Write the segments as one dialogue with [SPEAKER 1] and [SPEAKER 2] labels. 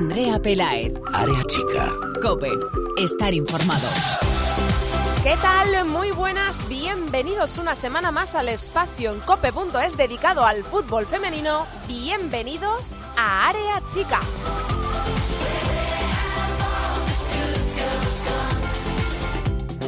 [SPEAKER 1] Andrea Pelaez.
[SPEAKER 2] Área chica.
[SPEAKER 1] Cope. Estar informado.
[SPEAKER 3] ¿Qué tal? Muy buenas, bienvenidos una semana más al espacio en cope.es dedicado al fútbol femenino. Bienvenidos a Área Chica.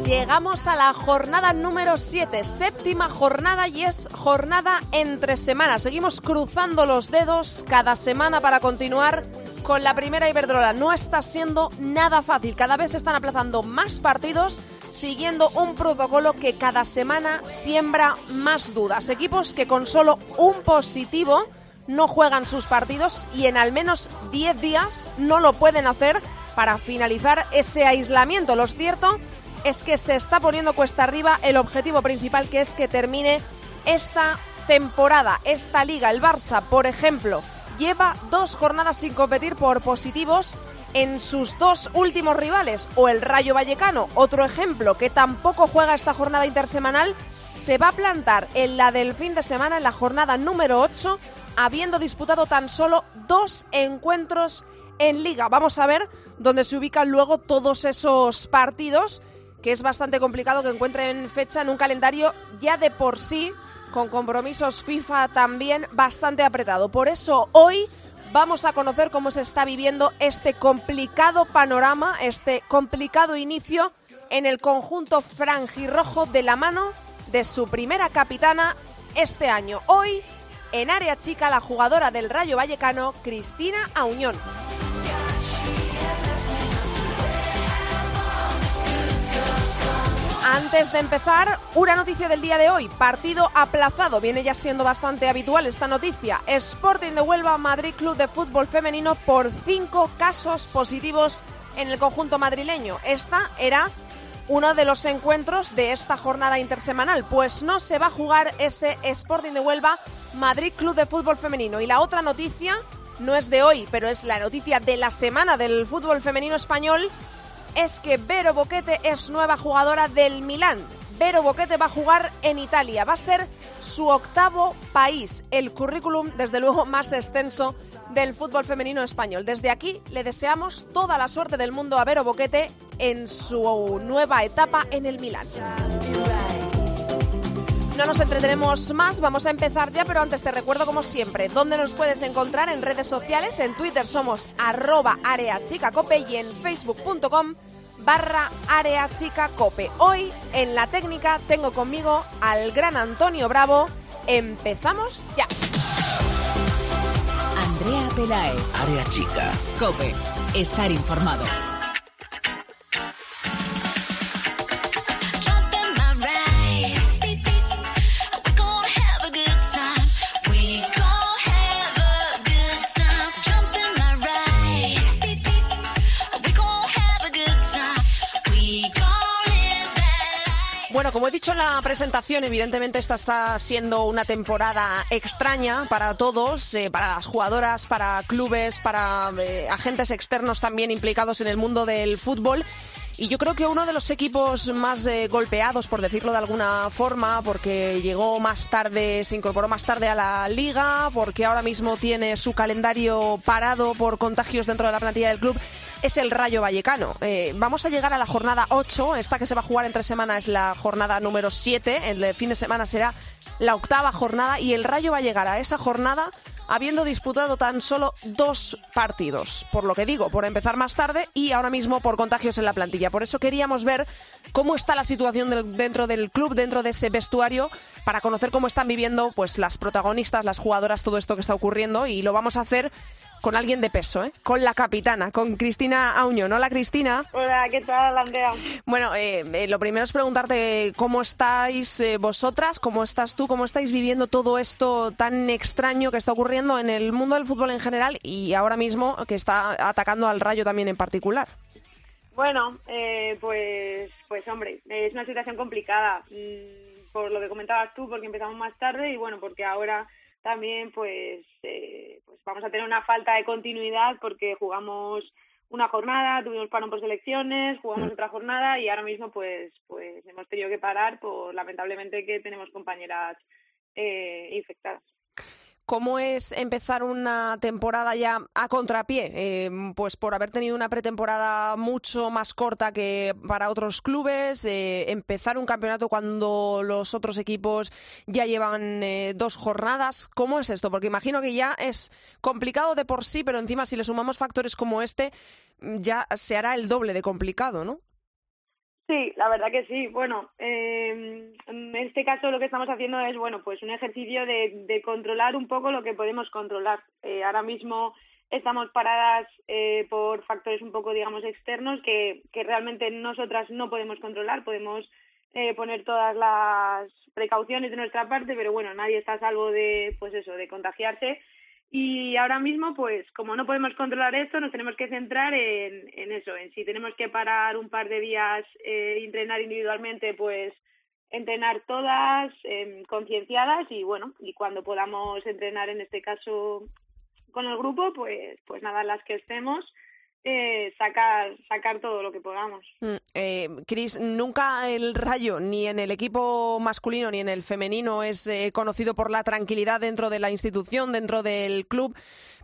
[SPEAKER 3] Llegamos a la jornada número 7, séptima jornada y es jornada entre semanas. Seguimos cruzando los dedos cada semana para continuar con la primera Iberdrola. No está siendo nada fácil, cada vez se están aplazando más partidos siguiendo un protocolo que cada semana siembra más dudas. Equipos que con solo un positivo no juegan sus partidos y en al menos 10 días no lo pueden hacer para finalizar ese aislamiento. Lo cierto es que se está poniendo cuesta arriba el objetivo principal que es que termine esta temporada, esta liga. El Barça, por ejemplo, lleva dos jornadas sin competir por positivos en sus dos últimos rivales, o el Rayo Vallecano, otro ejemplo que tampoco juega esta jornada intersemanal, se va a plantar en la del fin de semana, en la jornada número 8, habiendo disputado tan solo dos encuentros en liga. Vamos a ver dónde se ubican luego todos esos partidos que es bastante complicado que encuentren fecha en un calendario ya de por sí, con compromisos FIFA también bastante apretado. Por eso hoy vamos a conocer cómo se está viviendo este complicado panorama, este complicado inicio en el conjunto franjirrojo de la mano de su primera capitana este año. Hoy, en área chica, la jugadora del Rayo Vallecano, Cristina Auñón. Antes de empezar, una noticia del día de hoy. Partido aplazado. Viene ya siendo bastante habitual esta noticia. Sporting de Huelva, Madrid Club de Fútbol Femenino por cinco casos positivos en el conjunto madrileño. Esta era uno de los encuentros de esta jornada intersemanal. Pues no se va a jugar ese Sporting de Huelva, Madrid Club de Fútbol Femenino. Y la otra noticia no es de hoy, pero es la noticia de la semana del fútbol femenino español es que Vero Boquete es nueva jugadora del Milán. Vero Boquete va a jugar en Italia. Va a ser su octavo país. El currículum, desde luego, más extenso del fútbol femenino español. Desde aquí le deseamos toda la suerte del mundo a Vero Boquete en su nueva etapa en el Milán. No nos entretenemos más, vamos a empezar ya, pero antes te recuerdo como siempre, dónde nos puedes encontrar en redes sociales, en Twitter somos arroba areachicacope y en facebook.com barra areachicacope. Hoy en la técnica tengo conmigo al gran Antonio Bravo. Empezamos ya.
[SPEAKER 1] Andrea Pelae.
[SPEAKER 2] Área chica.
[SPEAKER 1] Cope. Estar informado.
[SPEAKER 3] Como he dicho en la presentación, evidentemente esta está siendo una temporada extraña para todos, eh, para las jugadoras, para clubes, para eh, agentes externos también implicados en el mundo del fútbol. Y yo creo que uno de los equipos más eh, golpeados, por decirlo de alguna forma, porque llegó más tarde, se incorporó más tarde a la liga, porque ahora mismo tiene su calendario parado por contagios dentro de la plantilla del club, es el Rayo Vallecano. Eh, vamos a llegar a la jornada 8, esta que se va a jugar en tres semanas es la jornada número 7, el fin de semana será la octava jornada y el Rayo va a llegar a esa jornada habiendo disputado tan solo dos partidos. Por lo que digo, por empezar más tarde y ahora mismo por contagios en la plantilla. Por eso queríamos ver cómo está la situación dentro del club, dentro de ese vestuario, para conocer cómo están viviendo pues las protagonistas, las jugadoras, todo esto que está ocurriendo y lo vamos a hacer con alguien de peso, ¿eh? con la capitana, con Cristina Auñón. Hola, Cristina.
[SPEAKER 4] Hola, ¿qué tal, Andrea?
[SPEAKER 3] Bueno, eh, eh, lo primero es preguntarte cómo estáis eh, vosotras, cómo estás tú, cómo estáis viviendo todo esto tan extraño que está ocurriendo en el mundo del fútbol en general y ahora mismo que está atacando al Rayo también en particular.
[SPEAKER 4] Bueno, pues, pues hombre, es una situación complicada mm, por lo que comentabas tú, porque empezamos más tarde y bueno, porque ahora también pues, eh, pues vamos a tener una falta de continuidad porque jugamos una jornada, tuvimos parón por selecciones, jugamos mm. otra jornada y ahora mismo pues pues hemos tenido que parar por lamentablemente que tenemos compañeras eh, infectadas.
[SPEAKER 3] ¿Cómo es empezar una temporada ya a contrapié? Eh, pues por haber tenido una pretemporada mucho más corta que para otros clubes, eh, empezar un campeonato cuando los otros equipos ya llevan eh, dos jornadas. ¿Cómo es esto? Porque imagino que ya es complicado de por sí, pero encima si le sumamos factores como este, ya se hará el doble de complicado, ¿no?
[SPEAKER 4] Sí, la verdad que sí. Bueno, eh, en este caso lo que estamos haciendo es, bueno, pues un ejercicio de, de controlar un poco lo que podemos controlar. Eh, ahora mismo estamos paradas eh, por factores un poco, digamos, externos que, que realmente nosotras no podemos controlar. Podemos eh, poner todas las precauciones de nuestra parte, pero bueno, nadie está a salvo de, pues eso, de contagiarse y ahora mismo, pues como no podemos controlar esto, nos tenemos que centrar en, en eso, en si tenemos que parar un par de días eh, entrenar individualmente, pues entrenar todas eh, concienciadas y bueno, y cuando podamos entrenar en este caso con el grupo, pues, pues nada, las que estemos, eh, sacar, sacar todo lo que podamos.
[SPEAKER 3] Mm, eh, Cris, nunca el Rayo, ni en el equipo masculino ni en el femenino, es eh, conocido por la tranquilidad dentro de la institución, dentro del club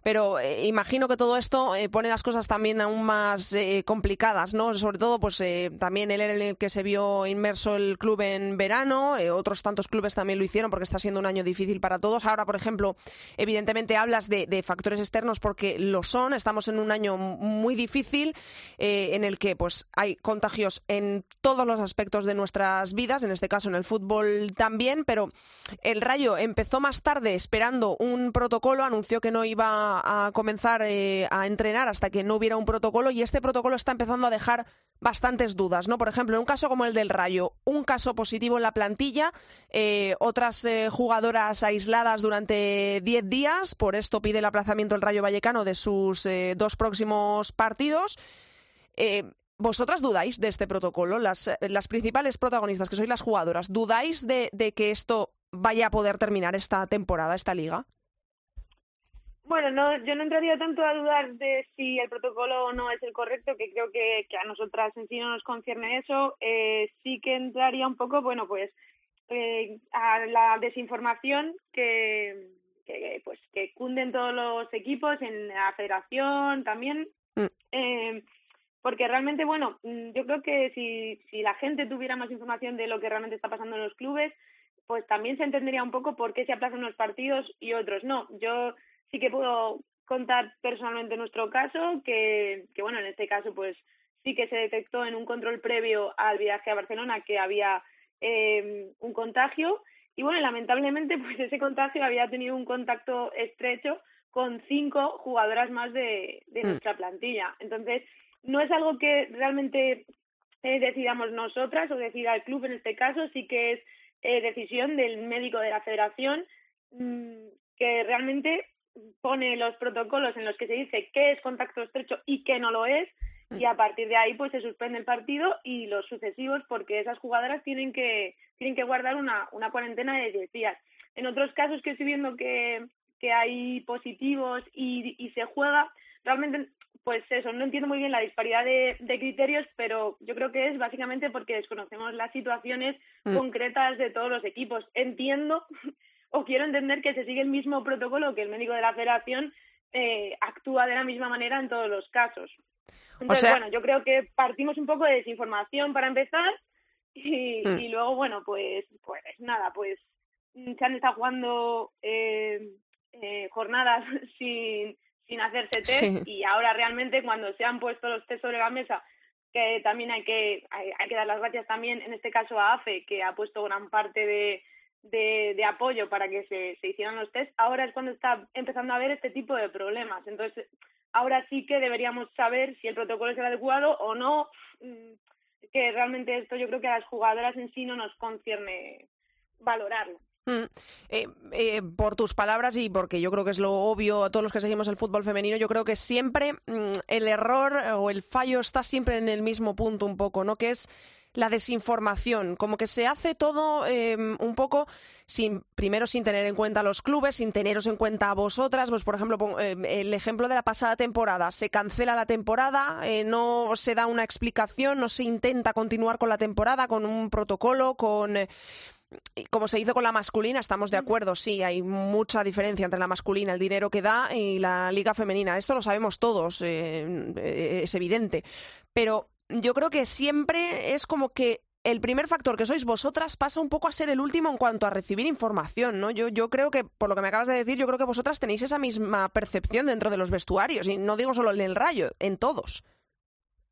[SPEAKER 3] pero eh, imagino que todo esto eh, pone las cosas también aún más eh, complicadas, ¿no? Sobre todo, pues también él en el que se vio inmerso el club en verano, otros tantos clubes también lo hicieron porque está siendo un año difícil para todos. Ahora, por ejemplo, evidentemente hablas de, factores externos porque lo son. Estamos en un año muy difícil en el que pues hay contagios en todos los aspectos de nuestras vidas, en este caso en el fútbol también, pero el Rayo empezó más tarde esperando un protocolo, anunció que no iba a, comenzar eh, a entrenar hasta que no hubiera un protocolo y este protocolo está empezando a dejar bastantes dudas, ¿no? Por ejemplo, en un caso como el del Rayo, un caso positivo en la plantilla, eh, otras eh, jugadoras aisladas durante 10 días, por esto pide el aplazamiento el Rayo Vallecano de sus dos próximos partidos. ¿Vosotras dudáis de este protocolo? Las, las, principales protagonistas, que sois las jugadoras, ¿dudáis de, de que esto vaya a poder terminar esta temporada, esta liga?
[SPEAKER 4] Bueno, no, yo no entraría tanto a dudar de si el protocolo no es el correcto, que creo que, que a nosotras en sí no nos concierne eso. Eh, sí que entraría un poco, bueno, pues eh, a la desinformación que, que, pues, que cunden todos los equipos, en la federación también. Mm. Eh, porque realmente, bueno, mm, yo creo que si, si la gente tuviera más información de lo que realmente está pasando en los clubes, pues también se entendería un poco por qué se aplazan unos partidos y otros no. Yo sí que puedo contar personalmente nuestro caso, que, que bueno, en este caso pues sí que se detectó en un control previo al viaje a Barcelona que había eh, un contagio y bueno, lamentablemente pues ese contagio había tenido un contacto estrecho con cinco jugadoras más de, de mm. nuestra plantilla. Entonces, no es algo que realmente eh, decidamos nosotras o decida el club en este caso, sí que es eh, decisión del médico de la federación mmm, que realmente pone los protocolos en los que se dice qué es contacto estrecho y qué no lo es y a partir de ahí pues se suspende el partido y los sucesivos porque esas jugadoras tienen que tienen que guardar una, una cuarentena de 10 días. En otros casos que estoy viendo que, que hay positivos y, y se juega, realmente pues eso, no entiendo muy bien la disparidad de, de, criterios, pero yo creo que es básicamente porque desconocemos las situaciones mm. concretas de todos los equipos. Entiendo o quiero entender que se sigue el mismo protocolo que el médico de la federación eh, actúa de la misma manera en todos los casos. Entonces, bueno, yo creo que partimos un poco de desinformación para empezar y, mm. y luego, bueno, pues, pues nada, pues se han estado jugando eh, eh, jornadas sin, sin hacerse test y ahora realmente cuando se han puesto los test sobre la mesa que también hay que hay, hay que dar las gracias también en este caso a AFE que ha puesto gran parte de, de, de apoyo para que se, hicieran los test, ahora es cuando está empezando a haber este tipo de problemas. Entonces, ahora sí que deberíamos saber si el protocolo es el adecuado o no, mm, que realmente esto yo creo que a las jugadoras en sí no nos concierne valorarlo.
[SPEAKER 3] Mm. Eh, eh, por tus palabras y porque yo creo que es lo obvio a todos los que seguimos el fútbol femenino, yo creo que siempre mm, el error o el fallo está siempre en el mismo punto un poco, ¿no? Que es la desinformación, como que se hace todo em, un poco sin primero sin tener en cuenta a los clubes, sin teneros en cuenta a vosotras. Pues por ejemplo, em, el ejemplo de la pasada temporada, se cancela la temporada, eh, no se da una explicación, no se intenta continuar con la temporada con un protocolo, con como se hizo con la masculina, estamos de acuerdo, sí, hay mucha diferencia entre la masculina, el dinero que da y la liga femenina. Esto lo sabemos todos, eh, es evidente. Pero yo creo que siempre es como que el primer factor que sois vosotras pasa un poco a ser el último en cuanto a recibir información, ¿no? Yo, yo creo que, por lo que me acabas de decir, yo creo que vosotras tenéis esa misma percepción dentro de los vestuarios, y no digo solo en el rayo, en todos.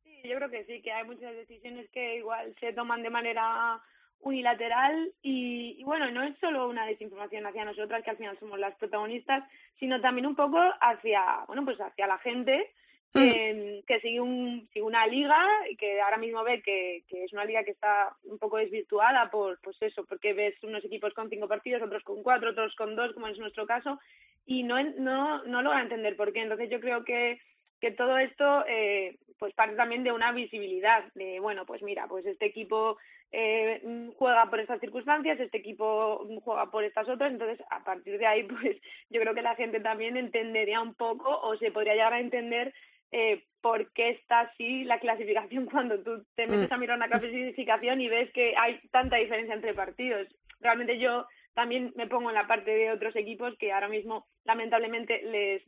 [SPEAKER 4] Sí, yo creo que sí, que hay muchas decisiones que igual se toman de manera unilateral y, bueno, no es solo una desinformación hacia nosotras, que al final somos las protagonistas, sino también un poco hacia, bueno, pues hacia la gente Mm. que sigue, un, sigue una liga y que ahora mismo ve que, que es una liga que está un poco desvirtuada por pues eso, porque ves unos equipos con cinco partidos, otros con cuatro, otros con dos, como es nuestro caso, y no, no, no logra entender por qué. Entonces yo creo que, que todo esto eh, pues parte también de una visibilidad, de bueno, pues mira, pues este equipo eh, juega por estas circunstancias, este equipo juega por estas otras, entonces a partir de ahí pues yo creo que la gente también entendería un poco o se podría llegar a entender eh, por qué está así la clasificación cuando tú te metes mm. a mirar una clasificación y ves que hay tanta diferencia entre partidos. Realmente yo también me pongo en la parte de otros equipos que ahora mismo lamentablemente les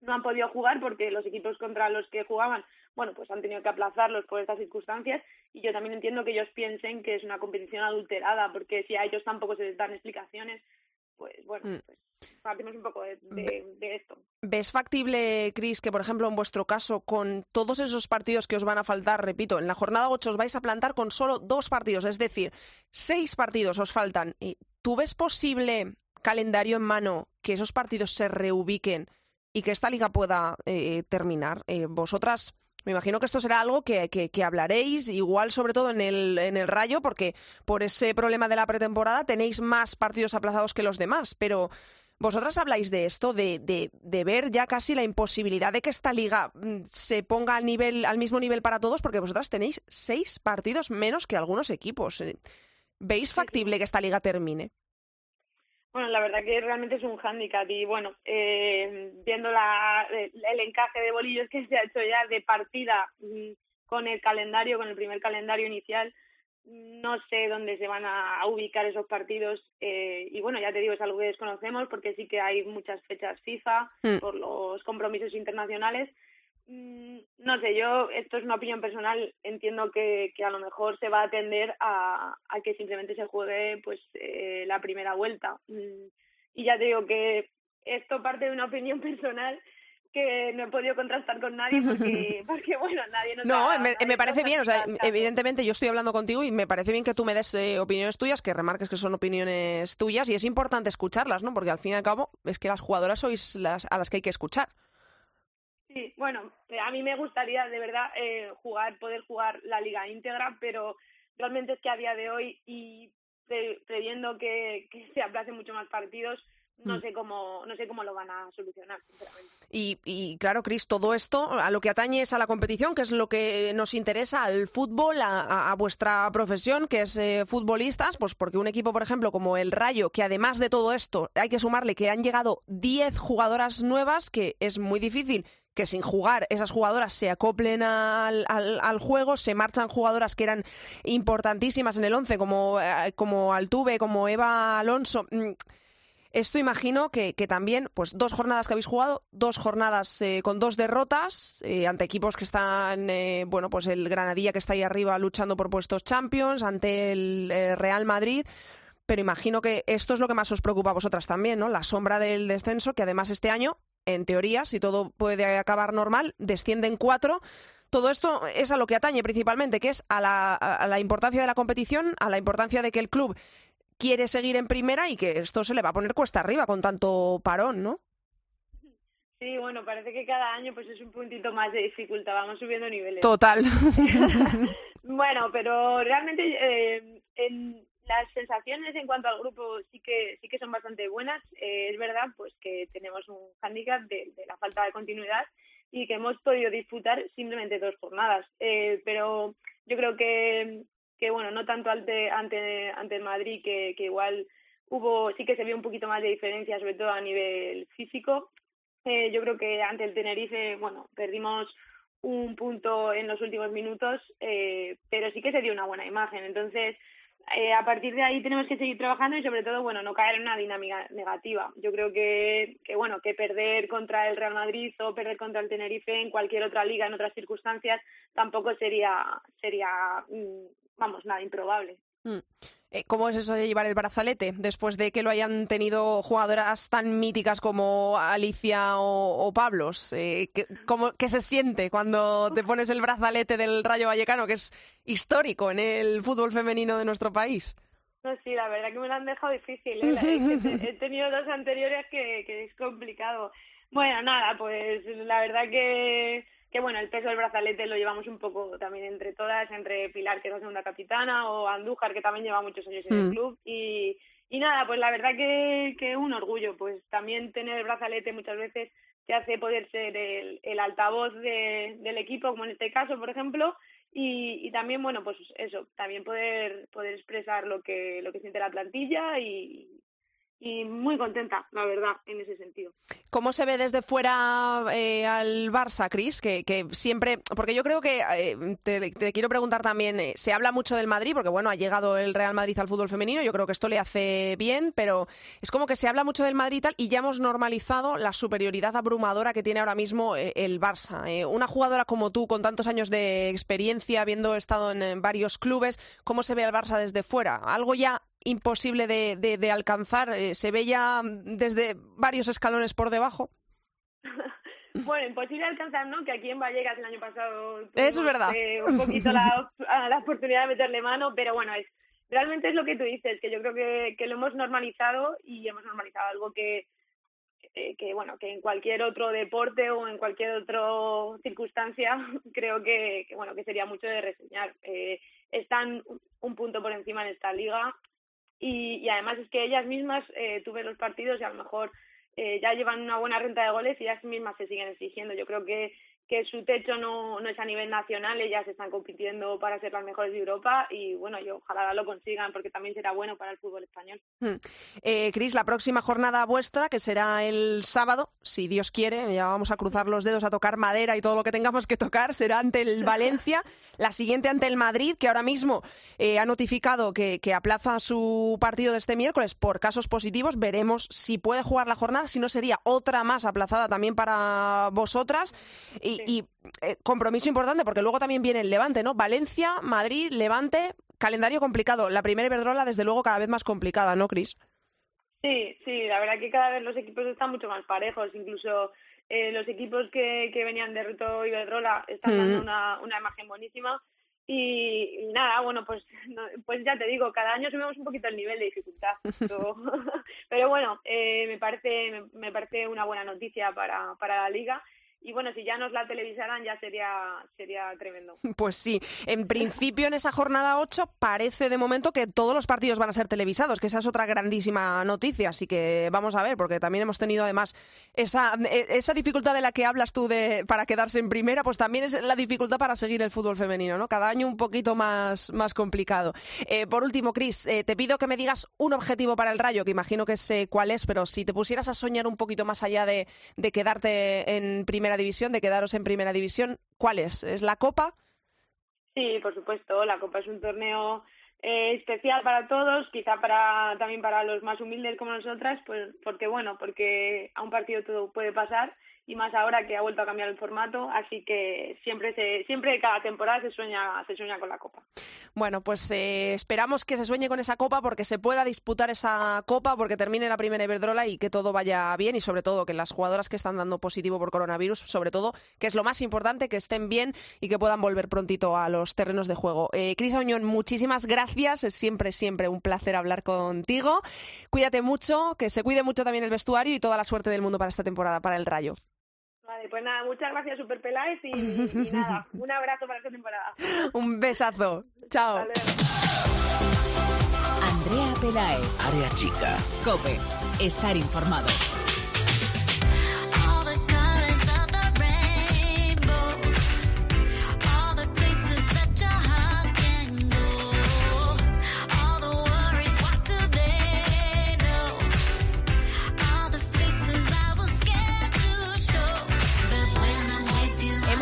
[SPEAKER 4] no han podido jugar porque los equipos contra los que jugaban, bueno, pues han tenido que aplazarlos por estas circunstancias y yo también entiendo que ellos piensen que es una competición adulterada porque si a ellos tampoco se les dan explicaciones, pues bueno, mm. pues partimos un poco de, esto.
[SPEAKER 3] ¿Ves factible, Cris, que por ejemplo en vuestro caso, con todos esos partidos que os van a faltar, repito, en la jornada 8 os vais a plantar con solo dos partidos, es decir, seis partidos os faltan? ¿Tú ves posible, calendario en mano, que esos partidos se reubiquen y que esta liga pueda eh, terminar? Eh, ¿Vosotras me imagino que esto será algo que, que, hablaréis, igual sobre todo en el, en el Rayo, porque por ese problema de la pretemporada tenéis más partidos aplazados que los demás, pero vosotras habláis de esto, de, de, de, ver ya casi la imposibilidad de que esta liga mm, se ponga al, nivel, al mismo nivel para todos, porque vosotras tenéis seis partidos menos que algunos equipos. ¿Veis factible que esta liga termine?
[SPEAKER 4] Bueno, la verdad que realmente es un hándicap y bueno, eh, viendo la, el encaje de bolillos que se ha hecho ya de partida mm, con el calendario, con el primer calendario inicial, no sé dónde se van a ubicar esos partidos eh, y bueno, ya te digo, es algo que desconocemos porque sí que hay muchas fechas FIFA mm. por los compromisos internacionales Mm, no sé, yo, esto es una opinión personal, entiendo que, que a lo mejor se va a atender a, a que simplemente se juegue pues eh, la primera vuelta. Mm, y ya te digo que esto parte de una opinión personal que no he podido contrastar con nadie porque, porque bueno, nadie nos
[SPEAKER 3] No, me, me parece bien, o sea, evidentemente yo estoy hablando contigo y me parece bien que tú me des eh, opiniones tuyas, que remarques que son opiniones tuyas y es importante escucharlas, ¿no? Porque al fin y al cabo es que las jugadoras sois las a las que hay que escuchar.
[SPEAKER 4] Sí, bueno, eh, a mí me gustaría de verdad eh, jugar, poder jugar la liga íntegra, pero realmente es que a día de hoy y previendo que, que se aplacen mucho más partidos, no mm. sé cómo no sé cómo lo van a solucionar sinceramente
[SPEAKER 3] y, y claro Cris todo esto a lo que atañe es a la competición que es lo que nos interesa al fútbol a, a vuestra profesión que es eh, futbolistas pues porque un equipo por ejemplo como el Rayo que además de todo esto hay que sumarle que han llegado 10 jugadoras nuevas que es muy difícil que sin jugar esas jugadoras se acoplen al, al, juego, se marchan jugadoras que eran importantísimas en el once, como, eh, como Altuve, como Eva Alonso. Esto imagino que, también, pues dos jornadas que habéis jugado, dos jornadas eh, con dos derrotas eh, ante equipos que están, bueno, pues el Granadilla que está ahí arriba luchando por puestos Champions, ante el Real Madrid. Pero imagino que esto es lo que más os preocupa a vosotras también, ¿no? La sombra del descenso, que además este año en teoría, si todo puede acabar normal, descienden cuatro. Todo esto es a lo que atañe principalmente, que es a la, a la importancia de la competición, a la importancia de que el club quiere seguir en primera y que esto se le va a poner cuesta arriba con tanto parón, ¿no?
[SPEAKER 4] Sí, bueno, parece que cada año pues es un puntito más de dificultad, vamos subiendo niveles.
[SPEAKER 3] Total.
[SPEAKER 4] bueno, pero realmente eh, en, las sensaciones en cuanto al grupo sí que sí que son bastante buenas. Eh, es verdad pues que tenemos un hándicap de, la falta de continuidad y que hemos podido disputar simplemente dos jornadas. Eh, pero yo creo que, que bueno, no tanto ante, ante, ante el Madrid, que, que igual hubo, sí que se vio un poquito más de diferencia, sobre todo a nivel físico. Eh, yo creo que ante el Tenerife, bueno, perdimos un punto en los últimos minutos, pero sí que se dio una buena imagen. Entonces, eh, a partir de ahí tenemos que seguir trabajando y sobre todo, bueno, no caer en una dinámica negativa. Yo creo que, que, bueno, que perder contra el Real Madrid o perder contra el Tenerife en cualquier otra liga, en otras circunstancias, tampoco sería, sería mm, vamos, nada improbable. Mm.
[SPEAKER 3] Eh, ¿Cómo es eso de llevar el brazalete después de que lo hayan tenido jugadoras tan míticas como Alicia o, Pablos? Eh, ¿qué, cómo, ¿Qué se siente cuando te pones el brazalete del Rayo Vallecano, que es histórico en el fútbol femenino de nuestro país?
[SPEAKER 4] No, sí, la verdad que me lo han dejado difícil. ¿eh? he tenido dos anteriores que, que es complicado. Bueno, nada, pues la verdad que que bueno, el peso del brazalete lo llevamos un poco también entre todas, entre Pilar, que es la segunda capitana, o Andújar, que también lleva muchos años en el mm. club, y, y nada, pues la verdad que, que un orgullo, pues también tener el brazalete muchas veces te hace poder ser el, el altavoz de, del equipo, como en este caso, por ejemplo, y, y también, bueno, pues eso, también poder, poder expresar lo que, lo que siente la plantilla y, y muy contenta, la verdad, en ese sentido.
[SPEAKER 3] ¿Cómo se ve desde fuera eh, al Barça, Cris? Que, siempre, porque yo creo que eh, te, quiero preguntar también, eh, se habla mucho del Madrid, porque bueno, ha llegado el Real Madrid al fútbol femenino, yo creo que esto le hace bien, pero es como que se habla mucho del Madrid y tal, y ya hemos normalizado la superioridad abrumadora que tiene ahora mismo el Barça. una jugadora como tú, con tantos años de experiencia, habiendo estado en varios clubes, ¿cómo se ve al Barça desde fuera? ¿Algo ya imposible de, de, alcanzar? Eh, ¿Se ve ya desde varios escalones por debajo?
[SPEAKER 4] Bueno, imposible alcanzar, ¿no? Que aquí en Vallecas el año pasado
[SPEAKER 3] Eso es verdad.
[SPEAKER 4] Eh, un poquito la, la, oportunidad de meterle mano, pero bueno, es realmente es lo que tú dices, que yo creo que, que lo hemos normalizado y hemos normalizado algo que, eh, que bueno, que en cualquier otro deporte o en cualquier otra circunstancia creo que, que, bueno, que sería mucho de reseñar. Eh, están un punto por encima en esta liga, y, y además es que ellas mismas eh, tuve los partidos y a lo mejor eh, ya llevan una buena renta de goles y ellas mismas se siguen exigiendo. Yo creo que que su techo no, no es a nivel nacional, ellas están compitiendo para ser las mejores de Europa y bueno, yo ojalá lo consigan porque también será bueno para el fútbol español. Hmm.
[SPEAKER 3] Eh, Cris, la próxima jornada vuestra, que será el sábado, si Dios quiere, ya vamos a cruzar los dedos a tocar madera y todo lo que tengamos que tocar, será ante el Valencia, la siguiente ante el Madrid, que ahora mismo eh, ha notificado que, que aplaza su partido de este miércoles por casos positivos, veremos si puede jugar la jornada, si no sería otra más aplazada también para vosotras. Y, y, eh, compromiso importante porque luego también viene el Levante, ¿no? Valencia, Madrid, Levante, calendario complicado. La primera Iberdrola, desde luego, cada vez más complicada, ¿no, Cris?
[SPEAKER 4] Sí, sí, la verdad que cada vez los equipos están mucho más parejos, incluso eh, los equipos que, que venían de Reto Iberdrola están dando una, una imagen buenísima. Y, nada, bueno, pues pues ya te digo, cada año subimos un poquito el nivel de dificultad. Pero, pero bueno, eh, me parece me, me, parece una buena noticia para, para la liga y bueno, si ya nos la televisaran ya sería, sería tremendo.
[SPEAKER 3] Pues sí, en principio en esa jornada 8 parece de momento que todos los partidos van a ser televisados, que esa es otra grandísima noticia, así que vamos a ver, porque también hemos tenido además esa, e, esa dificultad de la que hablas tú de, para quedarse en primera, pues también es la dificultad para seguir el fútbol femenino, ¿no? Cada año un poquito más, más complicado. Eh, por último, Cris, eh, te pido que me digas un objetivo para el Rayo, que imagino que sé cuál es, pero si te pusieras a soñar un poquito más allá de, de quedarte en primera división, de quedaros en primera división, ¿cuál es? ¿Es la Copa?
[SPEAKER 4] Sí, por supuesto, la Copa es un torneo eh, especial para todos, quizá para también para los más humildes como nosotras, pues porque bueno, porque a un partido todo puede pasar y más ahora que ha vuelto a cambiar el formato, así que siempre se, siempre cada temporada se sueña, se sueña con la copa.
[SPEAKER 3] Bueno, pues eh, esperamos que se sueñe con esa copa porque se pueda disputar esa copa, porque termine la primera Iberdrola y que todo vaya bien y sobre todo que las jugadoras que están dando positivo por coronavirus, sobre todo, que es lo más importante, que estén bien y que puedan volver prontito a los terrenos de juego. Eh, Cris Oñón, muchísimas gracias, es siempre, siempre un placer hablar contigo. Cuídate mucho, que se cuide mucho también el vestuario y toda la suerte del mundo para esta temporada, para el Rayo.
[SPEAKER 4] Vale, pues nada, muchas gracias Super Peláez y, y nada, un abrazo para esta temporada.
[SPEAKER 3] un besazo. Chao.
[SPEAKER 1] Andrea Peláez.
[SPEAKER 2] Área chica.
[SPEAKER 1] Cope. Estar informado.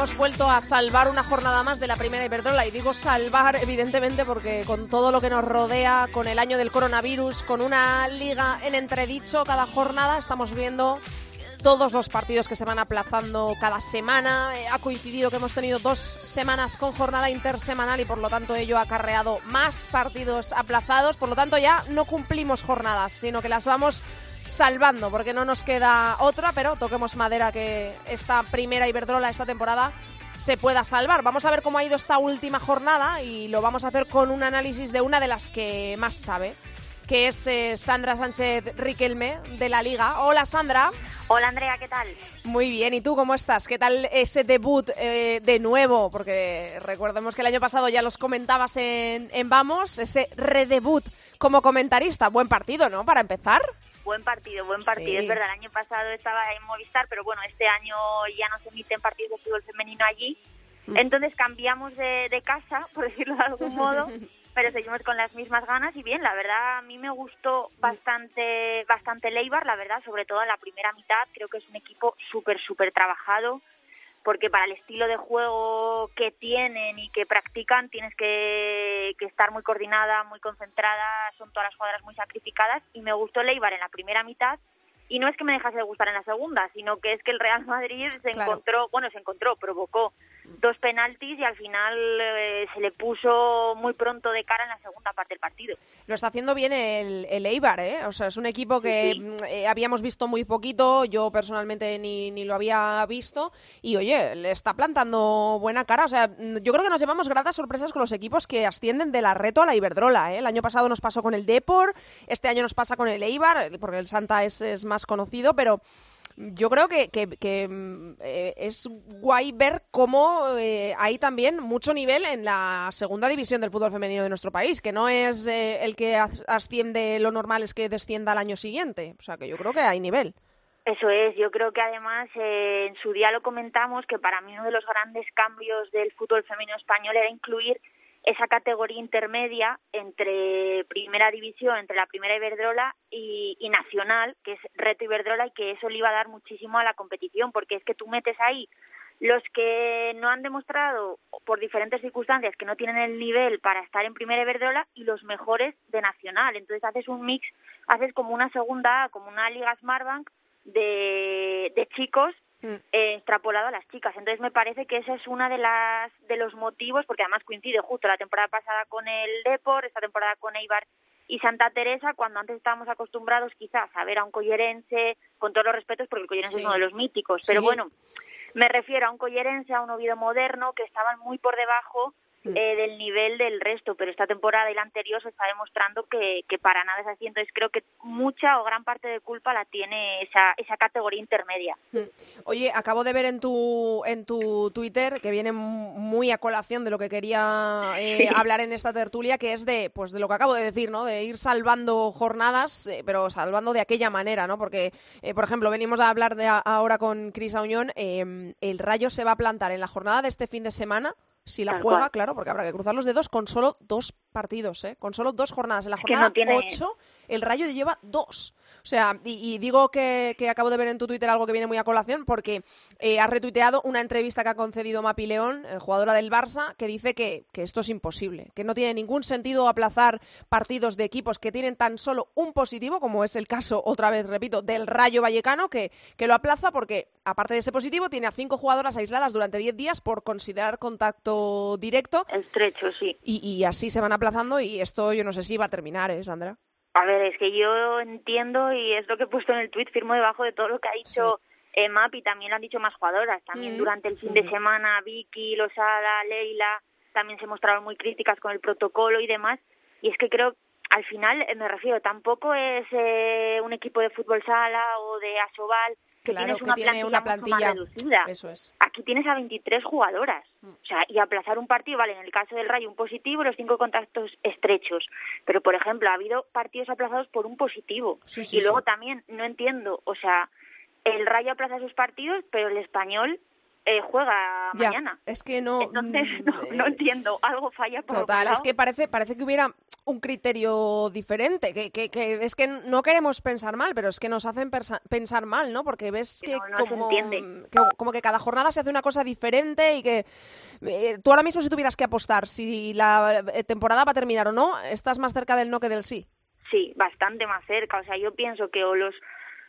[SPEAKER 3] Hemos vuelto a salvar una jornada más de la primera Iberdrola. Y digo salvar, evidentemente, porque con todo lo que nos rodea, con el año del coronavirus, con una liga en entredicho cada jornada, estamos viendo todos los partidos que se van aplazando cada semana. Eh, ha coincidido que hemos tenido dos semanas con jornada intersemanal y por lo tanto ello ha acarreado más partidos aplazados. Por lo tanto ya no cumplimos jornadas, sino que las vamos salvando, porque no nos queda otra, pero toquemos madera que esta primera Iberdrola esta temporada se pueda salvar. Vamos a ver cómo ha ido esta última jornada y lo vamos a hacer con un análisis de una de las que más sabe, que es eh, Sandra Sánchez Riquelme de la Liga. Hola Sandra.
[SPEAKER 5] Hola Andrea, ¿qué tal?
[SPEAKER 3] Muy bien, ¿y tú cómo estás? ¿Qué tal ese debut eh, de nuevo? Porque recordemos que el año pasado ya los comentabas en, en Vamos, ese redebut como comentarista. Buen partido, ¿no? Para empezar.
[SPEAKER 5] Buen partido, buen partido. Es verdad, el año pasado estaba en Movistar, pero bueno, este año ya no se emiten partidos de fútbol femenino allí. Mm. Entonces cambiamos de, de casa, por decirlo de algún modo, pero seguimos con las mismas ganas y bien, la verdad a mí me gustó mm. bastante bastante Leibar, la verdad, sobre todo en la primera mitad, creo que es un equipo súper súper trabajado, porque para el estilo de juego que tienen y que practican tienes que, que, estar muy coordinada, muy concentrada, son todas las jugadoras muy sacrificadas y me gustó Leibar en la primera mitad y no es que me dejase de gustar en la segunda, sino que es que el Real Madrid se encontró, bueno, se encontró, provocó dos penaltis y al final eh, se le puso muy pronto de cara en la segunda parte del partido.
[SPEAKER 3] Lo está haciendo bien el, el Eibar, ¿eh? O sea, es un equipo que mm, eh, habíamos visto muy poquito, yo personalmente ni, ni lo había visto, y oye, le está plantando buena cara. O sea, mm, yo creo que nos llevamos gratas sorpresas con los equipos que ascienden de la reto a la Iberdrola, ¿eh? El año pasado nos pasó con el Depor, este año nos pasa con el Eibar, porque el Santa es, es más conocido, pero yo creo que, que, mm, eh, es guay ver cómo eh, hay también mucho nivel en la segunda división del fútbol femenino de nuestro país, que no es eh, el que asciende, lo normal es que descienda al año siguiente. O sea, que yo creo que hay nivel.
[SPEAKER 5] Eso es, yo creo que además en su día lo comentamos que para mí uno de los grandes cambios del fútbol femenino español era incluir esa categoría intermedia entre primera división, entre la primera Iberdrola y, y, nacional, que es Reto Iberdrola, y que eso le iba a dar muchísimo a la competición, porque es que tú metes ahí los que no han demostrado por diferentes circunstancias que no tienen el nivel para estar en primera Iberdrola y los mejores de nacional. Entonces haces un mix, haces como una segunda, como una Liga Smartbank de, de chicos. Eh, extrapolado a las chicas. Entonces me parece que ese es uno de las de los motivos, porque además coincide justo la temporada pasada con el Depor, esta temporada con Eibar y Santa Teresa, cuando antes estábamos acostumbrados quizás a ver a un collerense, con todos los respetos, porque el collerense es uno de los míticos, pero bueno, me refiero a un collerense, a un Oviedo moderno, que estaban muy por debajo. Eh, del nivel del resto, pero esta temporada y la anterior se está demostrando que, que para nada es así. Entonces creo que mucha o gran parte de culpa la tiene esa, esa categoría intermedia.
[SPEAKER 3] Mm. Oye, acabo de ver en tu, en tu Twitter que viene muy a colación de lo que quería eh, hablar en esta tertulia, que es de, pues de lo que acabo de decir, ¿no? De ir salvando jornadas, eh, pero salvando de aquella manera, ¿no? Porque, eh, por ejemplo, venimos a hablar de ahora con Cris Auñón, em, el Rayo se va a plantar en la jornada de este fin de semana si la juega, claro, porque habrá que cruzar los dedos con solo dos partidos, ¿eh? Con solo dos jornadas. En la jornada 8, el Rayo lleva dos. O sea, y, digo que, acabo de ver en tu Twitter algo que viene muy a colación porque eh, has retuiteado una entrevista que ha concedido Mapi León, eh, jugadora del Barça, que dice que, que, esto es imposible, que no tiene ningún sentido aplazar partidos de equipos que tienen tan solo un positivo, como es el caso, otra vez repito, del Rayo Vallecano, que, que lo aplaza porque, aparte de ese positivo, tiene a cinco jugadoras aisladas durante diez días por considerar contacto directo.
[SPEAKER 5] Estrecho, sí.
[SPEAKER 3] Y, y así se van aplazando y esto yo no sé si va a terminar, ¿eh, Sandra?
[SPEAKER 5] A ver, es que yo entiendo y es lo que he puesto en el tweet, firmo debajo de todo lo que ha dicho sí. MAP y también lo han dicho más jugadoras. También mm, durante el fin de semana Vicky, Losada, Leila también se mostraron muy críticas con el protocolo y demás. Y es que creo, al final eh, me refiero, tampoco es eh, un equipo de fútbol sala o de Asobal que
[SPEAKER 3] claro,
[SPEAKER 5] tienes
[SPEAKER 3] que
[SPEAKER 5] una
[SPEAKER 3] tiene
[SPEAKER 5] plantilla,
[SPEAKER 3] una plantilla
[SPEAKER 5] más reducida.
[SPEAKER 3] Eso es.
[SPEAKER 5] Aquí tienes a 23 jugadoras.
[SPEAKER 3] Mm.
[SPEAKER 5] O sea, y aplazar un partido, vale, en el caso del Rayo un positivo y los cinco contactos estrechos. Pero, por ejemplo, ha habido partidos aplazados por un positivo.
[SPEAKER 3] Sí, sí,
[SPEAKER 5] y luego
[SPEAKER 3] sí.
[SPEAKER 5] también, no entiendo, o sea, el Rayo aplaza sus partidos, pero el español eh, juega
[SPEAKER 3] Ya,
[SPEAKER 5] mañana.
[SPEAKER 3] es que no...
[SPEAKER 5] Entonces,
[SPEAKER 3] mm,
[SPEAKER 5] no, no
[SPEAKER 3] eh,
[SPEAKER 5] entiendo, algo falla por
[SPEAKER 3] Total, es que parece, parece que hubiera un criterio diferente, que, que, que, es que no queremos pensar mal, pero es que nos hacen pensar mal, ¿no? Porque ves que, como, que, como que cada jornada se hace una cosa diferente y que eh, tú ahora mismo si tuvieras que apostar si la eh, temporada va a terminar o no, estás más cerca del no que del sí.
[SPEAKER 5] Sí, bastante más cerca. O sea, yo pienso que o los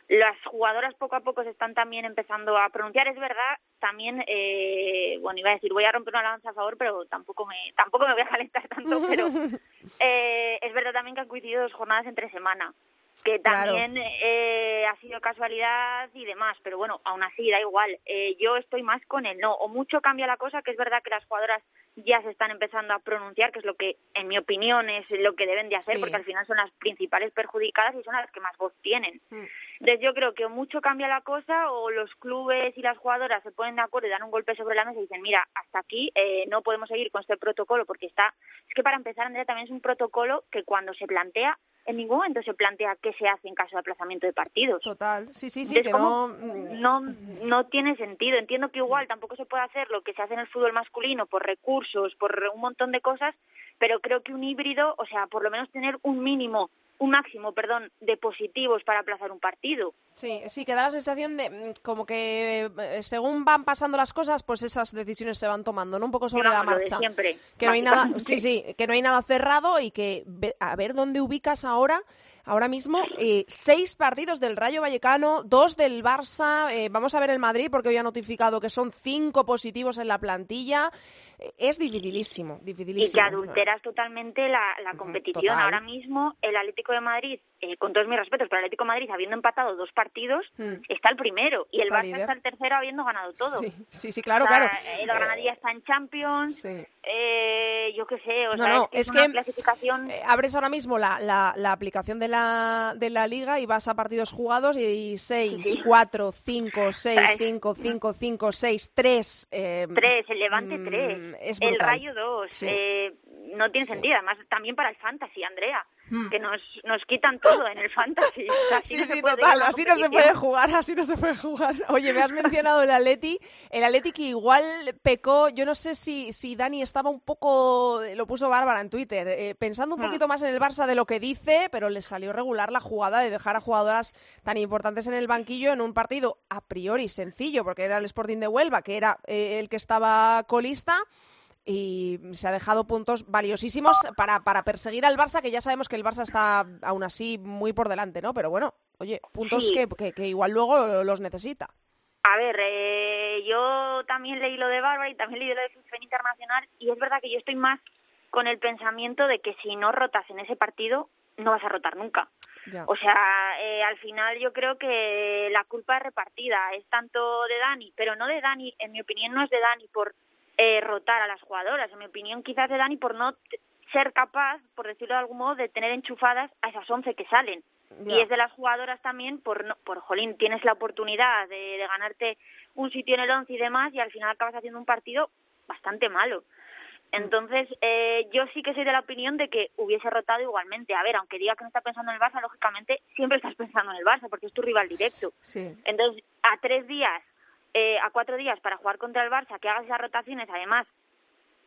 [SPEAKER 5] las jugadoras poco a poco se están también empezando a pronunciar. Es verdad, también, eh, bueno, iba a decir, voy a romper una lanza a favor, pero tampoco me, tampoco me voy a calentar tanto, pero eh, es verdad también que han coincidido dos jornadas entre semana que también eh, ha sido casualidad y demás, pero bueno, aún así da igual. Eh, yo estoy más con el no, o mucho cambia la cosa, que es verdad que las jugadoras ya se están empezando a pronunciar, que es lo que, en mi opinión, es lo que deben de hacer, porque al final son las principales perjudicadas y son las que más voz tienen. Mm. Entonces yo creo que o mucho cambia la cosa, o los clubes y las jugadoras se ponen de acuerdo y dan un golpe sobre la mesa y dicen, mira, hasta aquí eh, no podemos seguir con este protocolo, porque está, es que para empezar, Andrea, también es un protocolo que cuando se plantea en ningún momento se plantea qué se hace en caso de aplazamiento de partidos.
[SPEAKER 3] Total, sí, sí, sí, que no...
[SPEAKER 5] no... no tiene sentido. Entiendo que igual tampoco se puede hacer lo que se hace en el fútbol masculino por recursos, por un montón de cosas, pero creo que un híbrido, o sea, por lo menos tener un mínimo un máximo, perdón, de positivos para aplazar un partido.
[SPEAKER 3] Sí, sí, que da la sensación de mm, como que eh, según van pasando las cosas, pues esas decisiones se van tomando, ¿no? Un poco sobre la marcha.
[SPEAKER 5] siempre,
[SPEAKER 3] que no hay nada, sí, sí, que no hay nada cerrado y que a ver dónde ubicas ahora ahora mismo eh, seis partidos del Rayo Vallecano, dos del Barça. Eh, vamos a ver el Madrid porque hoy ha notificado que son cinco positivos en la plantilla. Eh, es dificilísimo, dificilísimo.
[SPEAKER 5] Y que adulteras totalmente la, competición. Ahora mismo el Atlético de Madrid, con todos mis respetos, pero el Atlético de Madrid habiendo empatado dos partidos, mm. está el primero y el Barça está el tercero habiendo ganado todo.
[SPEAKER 3] Sí, sí, claro, claro.
[SPEAKER 5] El Granadilla está en Champions. yo qué sé, o
[SPEAKER 3] sea,
[SPEAKER 5] es, una clasificación...
[SPEAKER 3] abres ahora mismo la, la, la aplicación de la, de la liga y vas a partidos jugados y 6, 4, 5, 6, 5, 5, 5, 6, 3.
[SPEAKER 5] 3, el Levante 3, mm, el Rayo 2. Eh, no tiene sentido, además también para el Fantasy, Andrea. Hmm. que nos, nos quitan todo en el fantasy.
[SPEAKER 3] sí, sí, total, así no se puede jugar, así no se puede jugar. Oye, me has mencionado el Atleti, el Atleti que igual pecó, yo no sé si, si Dani estaba un poco, lo puso Bárbara en Twitter, eh, pensando un hmm. poquito más en el Barça de lo que dice, pero le salió regular la jugada de dejar a jugadoras tan importantes en el banquillo en un partido a priori sencillo, porque era el Sporting de Huelva, que era eh, el que estaba colista, y se ha dejado puntos valiosísimos para, para perseguir al Barça, que ya sabemos que el Barça está aún así muy por delante, ¿no? Pero bueno, oye, puntos que, que, igual luego los necesita.
[SPEAKER 5] A ver, eh, yo también leí lo de Bárbara y también leí lo de FUTBOL Internacional y es verdad que yo estoy más con el pensamiento de que si no rotas en ese partido, no vas a rotar nunca. O sea, eh, al final yo creo que la culpa es repartida, es tanto de Dani, pero no de Dani, en mi opinión no es de Dani por eh, rotar a las jugadoras. En mi opinión, quizás de Dani por no ser capaz, por decirlo de algún modo, de tener enchufadas a esas once que salen. Y es de las jugadoras también por, no, por jolín, tienes la oportunidad de, ganarte un sitio en el once y demás y al final acabas haciendo un partido bastante malo. Mm. Entonces, eh, yo sí que soy de la opinión de que hubiese rotado igualmente. A ver, aunque diga que no está pensando en el Barça, lógicamente siempre estás pensando en el Barça porque es tu rival directo. Entonces, a tres días eh, a cuatro días para jugar contra el Barça, que hagas esas rotaciones, además,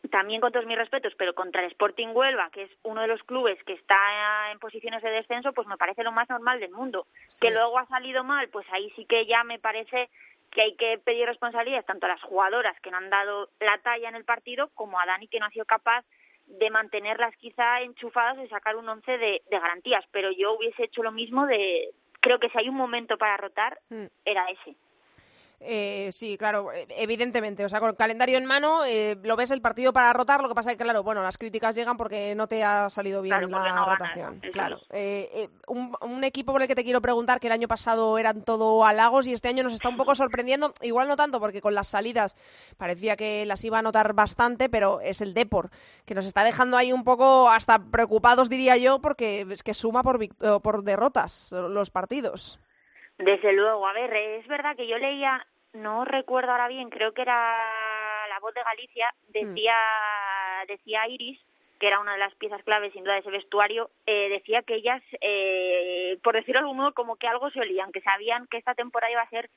[SPEAKER 5] también con todos mis respetos, pero contra el Sporting Huelva, que es uno de los clubes que está en posiciones de descenso, pues me parece lo más normal del mundo. Que luego ha salido mal, pues ahí sí que ya me parece que hay que pedir responsabilidades tanto a las jugadoras que no han dado la talla en el partido como a Dani que no ha sido capaz de mantenerlas quizá enchufadas y sacar un once de, de garantías. Pero yo hubiese hecho lo mismo de, creo que si hay un momento para rotar, mm. era ese.
[SPEAKER 3] Eh, sí, claro, e, evidentemente. O sea, con el calendario en mano, eh, lo ves el partido para rotar. Lo que pasa es que, claro, bueno, las críticas llegan porque no te ha salido bien la rotación. claro. Eh, eh, un, un, equipo por el que te quiero preguntar, que el año pasado eran todo halagos y este año nos está un poco sorprendiendo. Igual no tanto, porque con las salidas parecía que las iba a notar bastante, pero es el Depor, que nos está dejando ahí un poco hasta preocupados, diría yo, porque es que suma por, por derrotas los partidos.
[SPEAKER 5] Desde luego, a ver, es verdad que yo leía, no recuerdo ahora bien, creo que era la voz de Galicia, decía, decía Iris, que era una de las piezas claves sin duda de ese vestuario, eh, decía que ellas, eh, por decirlo de algún modo, como que algo se olían, que sabían que esta temporada iba a ser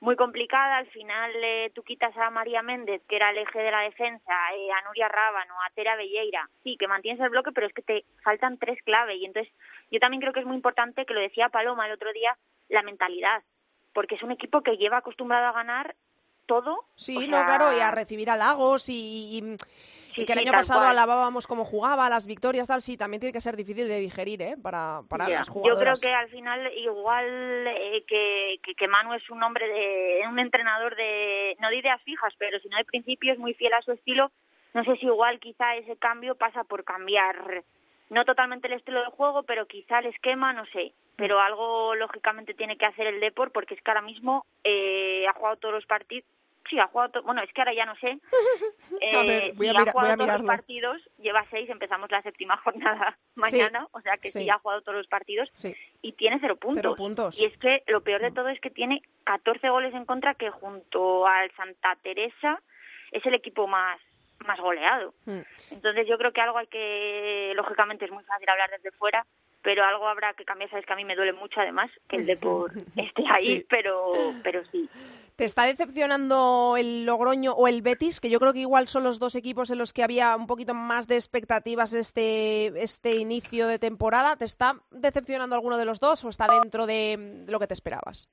[SPEAKER 5] muy complicada. Al final eh, tú quitas a María Méndez, que era el eje de la defensa, eh, a Nuria Rábano, a Tera Belleira. Sí, que mantienes el bloque, pero es que te faltan tres clave. Y entonces yo también creo que es muy importante, que lo decía Paloma el otro día, la mentalidad. Porque es un equipo que lleva acostumbrado a ganar todo.
[SPEAKER 3] Sí,
[SPEAKER 5] o
[SPEAKER 3] no, claro, y a recibir halagos y, y-
[SPEAKER 5] Sí,
[SPEAKER 3] que el
[SPEAKER 5] sí,
[SPEAKER 3] año pasado
[SPEAKER 5] cual.
[SPEAKER 3] alabábamos cómo jugaba, las victorias, tal, sí, también tiene que ser difícil de digerir, ¿eh? Para, para
[SPEAKER 5] Ya,
[SPEAKER 3] las
[SPEAKER 5] Yo creo
[SPEAKER 3] jugadoras.
[SPEAKER 5] que al final igual eh, que, que, que Manu es un hombre de un entrenador de no de ideas fijas, pero si no de principios muy fiel a su estilo, no sé si igual quizá ese cambio pasa por cambiar no totalmente el estilo de juego, pero quizá el esquema, no sé, pero algo lógicamente tiene que hacer el Depor porque es que ahora mismo eh, ha jugado todos los partidos Sí, ha jugado, to- bueno, es que ahora ya no sé.
[SPEAKER 3] A ver,
[SPEAKER 5] Eh,
[SPEAKER 3] voy a
[SPEAKER 5] y ha
[SPEAKER 3] mira-
[SPEAKER 5] jugado
[SPEAKER 3] voy a
[SPEAKER 5] todos los partidos, lleva seis, empezamos la séptima jornada mañana, o sea que sí, ya ha jugado todos los partidos
[SPEAKER 3] Sí.
[SPEAKER 5] y tiene cero puntos.
[SPEAKER 3] Cero puntos.
[SPEAKER 5] Y es que lo peor de todo es que tiene 14 goles en contra, que junto al Santa Teresa es el equipo más más goleado.
[SPEAKER 3] Mm.
[SPEAKER 5] Entonces yo creo que algo hay que, lógicamente es muy fácil hablar desde fuera, pero algo habrá que cambiar. Sabes que a mí me duele mucho además que el Depor esté ahí,
[SPEAKER 3] Sí.
[SPEAKER 5] pero pero sí.
[SPEAKER 3] ¿Te está decepcionando el Logroño o el Betis? Que yo creo que igual son los dos equipos en los que había un poquito más de expectativas este, este inicio de temporada. ¿Te está decepcionando alguno de los dos o está dentro de lo que te esperabas?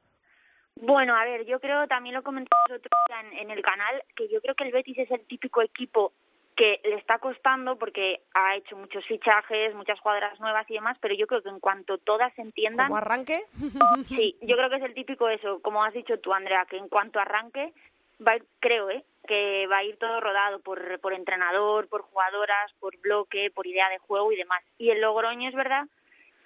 [SPEAKER 5] Bueno, a ver, yo creo, también lo comentamos el otro día en, en el canal, que yo creo que el Betis es el típico equipo que le está costando porque ha hecho muchos fichajes, muchas jugadoras nuevas y demás, pero yo creo que en cuanto todas se entiendan,
[SPEAKER 3] ¿Como arranque?
[SPEAKER 5] sí, yo creo que es el típico eso, como has dicho tú, Andrea, que en cuanto arranque, va a ir, creo, ¿eh? que va a ir todo rodado por, por entrenador, por jugadoras, por bloque, por idea de juego y demás. Y el Logroño es verdad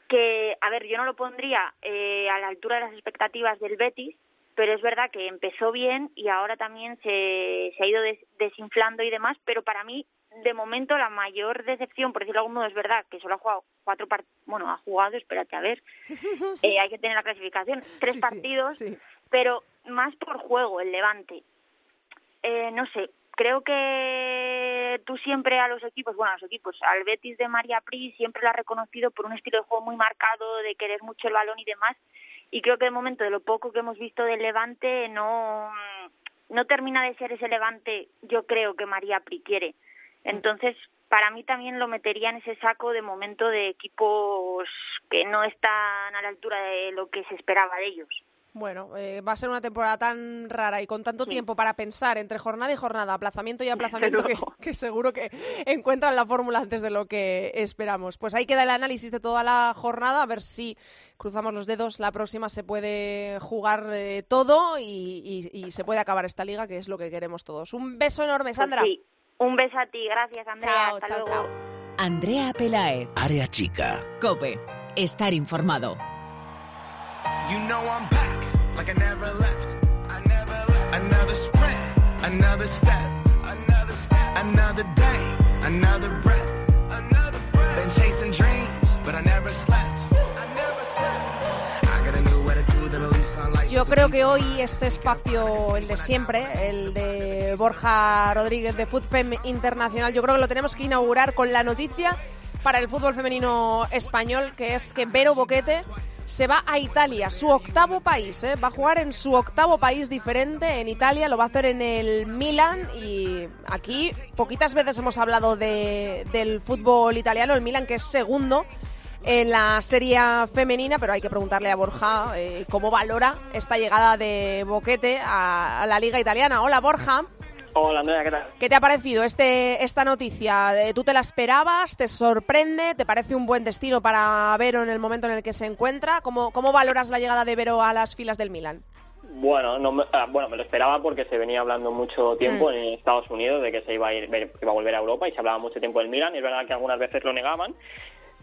[SPEAKER 5] que, a ver, yo no lo pondría eh, a la altura de las expectativas del Betis, pero es verdad que empezó bien y ahora también se, se ha ido des- desinflando y demás, pero para mí, de momento, la mayor decepción, por decirlo de algún modo, es verdad que solo ha jugado cuatro partidos, bueno, ha jugado, espérate a ver, eh, hay que tener la clasificación, tres
[SPEAKER 3] Sí, sí,
[SPEAKER 5] partidos,
[SPEAKER 3] sí.
[SPEAKER 5] pero más por juego, el Levante. Eh, no sé, creo que tú siempre a los equipos, bueno, a los equipos, al Betis de María Pri siempre lo has reconocido por un estilo de juego muy marcado, de querer mucho el balón y demás, y creo que de momento, de lo poco que hemos visto del Levante, no, no termina de ser ese Levante, yo creo que María Pri quiere. Entonces, para mí también lo metería en ese saco de momento de equipos que no están a la altura de lo que se esperaba de ellos.
[SPEAKER 3] Bueno, eh, va a ser una temporada tan rara y con tanto
[SPEAKER 5] Sí.
[SPEAKER 3] tiempo para pensar entre jornada y jornada, aplazamiento y aplazamiento, que, seguro que encuentran la fórmula antes de lo que esperamos. Pues ahí queda el análisis de toda la jornada, a ver si cruzamos los dedos, la próxima se puede jugar eh, todo y, y- y se puede acabar esta liga, que es lo que queremos todos. Un beso enorme,
[SPEAKER 5] Pues
[SPEAKER 3] Sandra.
[SPEAKER 5] sí. Un beso a ti, gracias Andrea.
[SPEAKER 3] Chao,
[SPEAKER 5] Hasta
[SPEAKER 3] chao,
[SPEAKER 5] luego.
[SPEAKER 3] chao.
[SPEAKER 1] Andrea Pelaez,
[SPEAKER 2] Área chica.
[SPEAKER 1] Cope, estar informado.
[SPEAKER 6] You know I'm back like I never left. I never left. Another sprint, another step, another step, another day, another breath, another breath. Been chasing dreams, but I never slept. I never slept. I got a new attitude and at least sunlight.
[SPEAKER 3] Yo creo que hoy este espacio, el de siempre, el de Borja Rodríguez de FootFem Internacional, yo creo que lo tenemos que inaugurar con la noticia para el fútbol femenino español, que es que Vero Boquete se va a Italia, su octavo país, ¿eh? va a jugar en su octavo país diferente, en Italia, lo va a hacer en el Milan y aquí poquitas veces hemos hablado de, del fútbol italiano, el Milan que es segundo en la serie femenina, pero hay que preguntarle a Borja eh, cómo valora esta llegada de Boquete a, a la liga italiana. Hola Borja,
[SPEAKER 7] Hola Andrea, ¿qué tal?
[SPEAKER 3] ¿qué te ha parecido este, esta noticia? Eh, ¿Tú te la esperabas? ¿Te sorprende? ¿Te parece un buen destino para Vero en el momento en el que se encuentra? ¿Cómo, cómo valoras la llegada de Vero a las filas del Milan?
[SPEAKER 7] Bueno, no me, ah, bueno, me lo esperaba porque se venía hablando mucho tiempo
[SPEAKER 3] Mm.
[SPEAKER 7] en Estados Unidos de que se iba a ir, iba a volver a Europa y se hablaba mucho tiempo del Milan. Y es verdad que algunas veces lo negaban,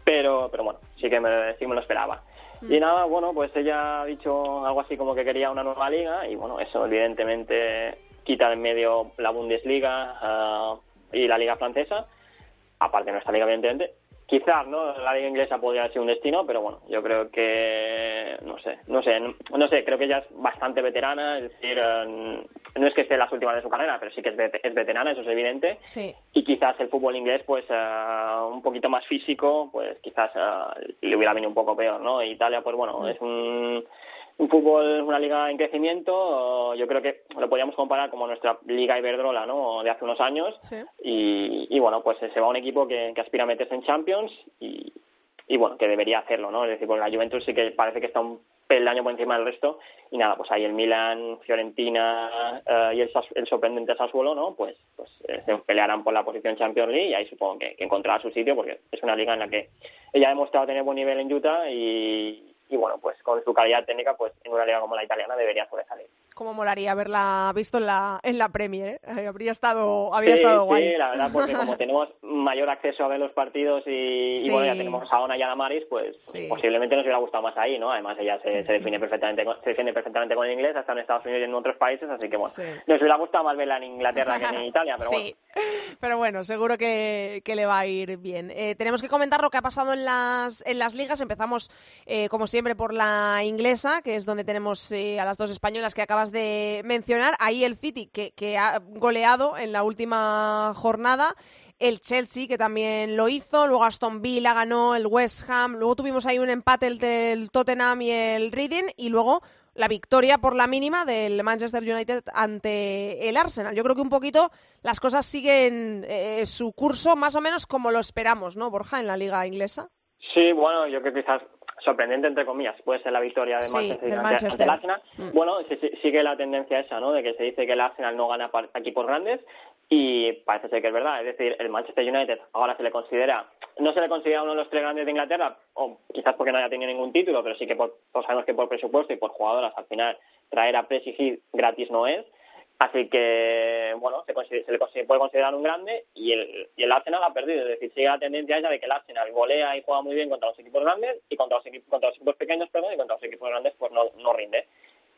[SPEAKER 7] pero, pero bueno, sí que me, sí me lo esperaba. Y nada, bueno, pues ella ha dicho algo así como que quería una nueva liga y bueno, eso evidentemente quita de en medio la Bundesliga ah, y la liga francesa, aparte de nuestra liga evidentemente. Quizás, ¿no? La liga inglesa podría ser un destino, pero bueno, yo creo que, no sé, no sé, no, sé, creo que ella es bastante veterana, es decir, eh, no es que esté en las últimas de su carrera, pero sí que es, vet- es veterana, eso es evidente,
[SPEAKER 3] Sí.
[SPEAKER 7] y quizás el fútbol inglés, pues, eh, un poquito más físico, pues quizás le hubiera venido un poco peor, ¿no? Italia, pues bueno, es un un fútbol, una liga en crecimiento. Yo creo que lo podríamos comparar como nuestra liga Iberdrola, ¿no? De hace unos años. Y, y, bueno, pues se va un equipo que, que aspira a meterse en Champions y, y bueno, que debería hacerlo, ¿no? Es decir, pues la Juventus sí que parece que está un peldaño por encima del resto y nada, pues ahí el Milan, Fiorentina eh, y el, el, sorprendente Sassuolo, ¿no? Pues, pues eh, se pelearán por la posición Champions League y ahí supongo que, que encontrará su sitio porque es una liga en la que ella ha demostrado tener buen nivel en Utah y, y bueno, pues con su calidad técnica, pues en una liga como la italiana debería sobresalir.
[SPEAKER 3] Cómo molaría haberla visto en la, en la Premier, ¿eh? habría estado, habría estado guay.
[SPEAKER 7] Sí, la verdad, porque como tenemos mayor acceso a ver los partidos y,
[SPEAKER 3] Sí.
[SPEAKER 7] y bueno, ya tenemos a Ona y a Damaris, pues
[SPEAKER 3] Sí.
[SPEAKER 7] posiblemente nos hubiera gustado más ahí, ¿no? Además ella se, se define perfectamente con, se defiende perfectamente con el inglés, hasta en Estados Unidos y en otros países, así que bueno,
[SPEAKER 3] Sí.
[SPEAKER 7] nos hubiera gustado más verla en Inglaterra que en Italia, pero
[SPEAKER 3] sí, pero bueno, seguro que, que le va a ir bien. Eh, tenemos que comentar lo que ha pasado en las, en las ligas. Empezamos, eh, como siempre, por la inglesa, que es donde tenemos eh, a las dos españolas que acabas de mencionar. Ahí el City, que, que ha goleado en la última jornada. El Chelsea, que también lo hizo. Luego Aston Villa ganó, el West Ham. Luego tuvimos ahí un empate entre el Tottenham y el Reading. Y luego la victoria por la mínima del Manchester United ante el Arsenal. Yo creo que un poquito las cosas siguen eh, su curso más o menos como lo esperamos, ¿no, Borja, en la liga inglesa?
[SPEAKER 7] Sí, bueno, yo creo que quizás sorprendente, entre comillas, puede ser la victoria de
[SPEAKER 3] Sí,
[SPEAKER 7] Manchester United
[SPEAKER 3] Manchester.
[SPEAKER 7] ante el Arsenal.
[SPEAKER 3] Mm.
[SPEAKER 7] Bueno, sí- sí- sigue la tendencia esa, ¿no? De que se dice que el Arsenal no gana equipos grandes y parece ser que es verdad. Es decir, el Manchester United ahora se le considera, no se le considera uno de los tres grandes de Inglaterra, o quizás porque no haya tenido ningún título, pero sí que por, todos sabemos que por presupuesto y por jugadoras al final traer a Heath gratis no es. Así que, bueno, se, consider- se le puede considerar un grande y el, y el Arsenal ha perdido. Es decir, sigue la tendencia esa de que el Arsenal golea y juega muy bien contra los equipos grandes y contra los, equipos, contra los equipos pequeños, perdón, y contra los equipos grandes pues no, no rinde.